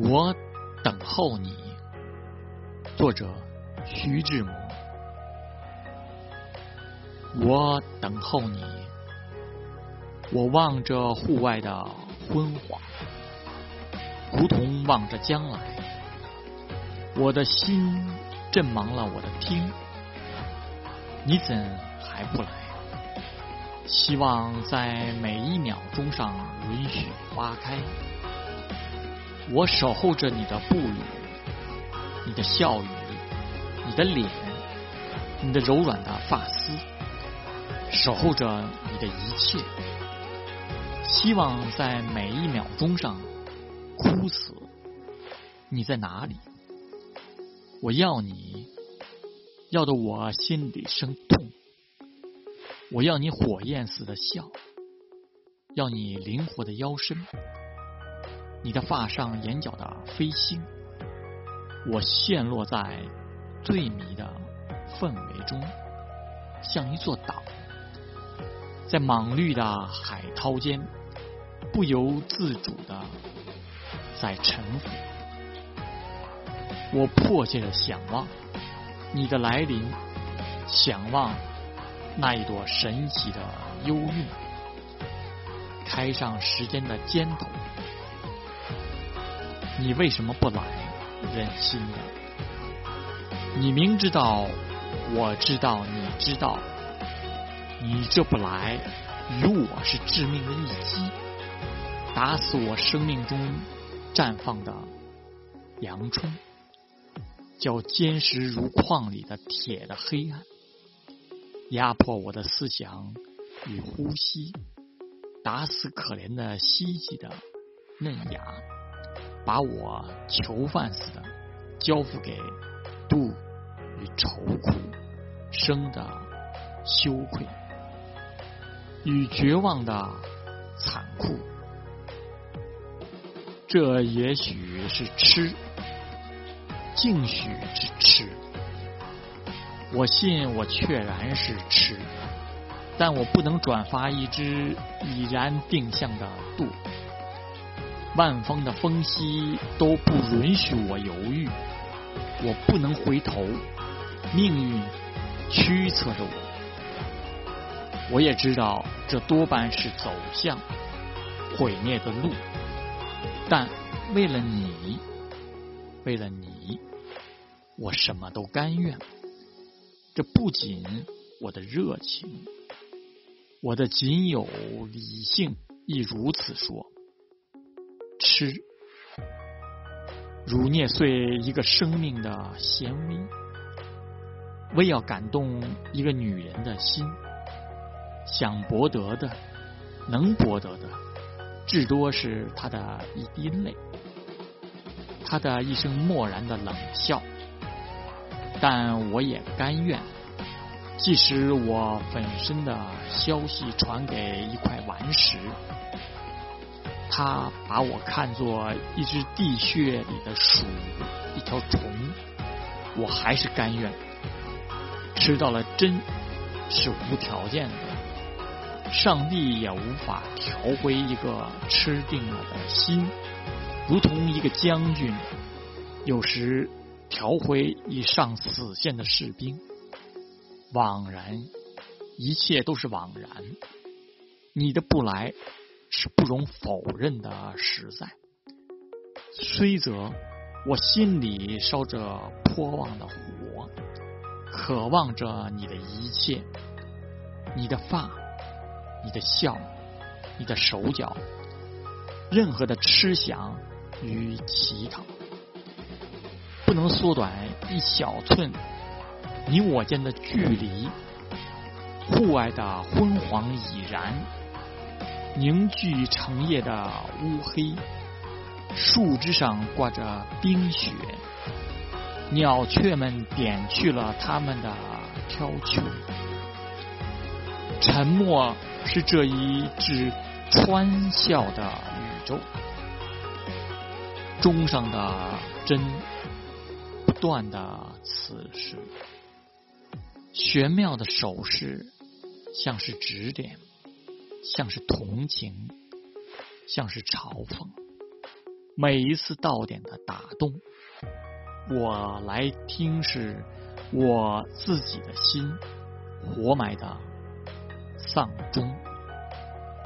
我等候你。作者：徐志摩。我等候你，我望着户外的昏黄，如同望着将来。我的心震忙了我的听，你怎还不来？希望在每一秒钟上允许花开。我守候着你的步履，你的笑语，你的脸，你的柔软的发丝，守候着你的一切。希望在每一秒钟上枯死。你在哪里？我要你，要的我心里生痛。我要你火焰似的笑，要你灵活的腰身，你的发上眼角的飞星。我陷落在醉迷的氛围中，像一座岛，在莽绿的海涛间，不由自主的在沉浮。我迫切的想望你的来临，想望。那一朵神奇的幽韵，开上时间的尖头。你为什么不来？忍心的。你明知道，我知道，你知道，你这不来，与我是致命的一击，打死我生命中绽放的阳春，叫坚实如矿里的铁的黑暗。压迫我的思想与呼吸，打死可怜的希冀的嫩芽，把我囚犯似的交付给妒与愁苦生的羞愧与绝望的残酷。这也许是痴，竟许之痴。我信，我确然是痴，但我不能转发一只已然定向的度。万峰的风息都不允许我犹豫，我不能回头，命运驱策着我。我也知道，这多半是走向毁灭的路，但为了你，为了你，我什么都甘愿。这不仅我的热情，我的仅有理性亦如此说。吃，如捏碎一个生命的纤维，为要感动一个女人的心，想博得的，能博得的，至多是她的一滴泪，她的一声漠然的冷笑。但我也甘愿，即使我本身的消息传给一块顽石，他把我看作一只地穴里的鼠，一条虫，我还是甘愿。吃到了真，是无条件的，上帝也无法调回一个吃定了的心，如同一个将军，有时。调回已上死线的士兵，枉然，一切都是枉然。你的不来是不容否认的实在，虽则我心里烧着颇旺的火，渴望着你的一切，你的发，你的笑，你的手脚，任何的痴想与乞讨。不能缩短一小寸，你我间的距离。户外的昏黄已然凝聚成夜的乌黑，树枝上挂着冰雪，鸟雀们点去了它们的挑秋。沉默是这一只穿笑的宇宙，钟上的针不。断的此时，玄妙的手势，像是指点，像是同情，像是嘲讽。每一次到点的打动，我来听是我自己的心活埋的丧钟。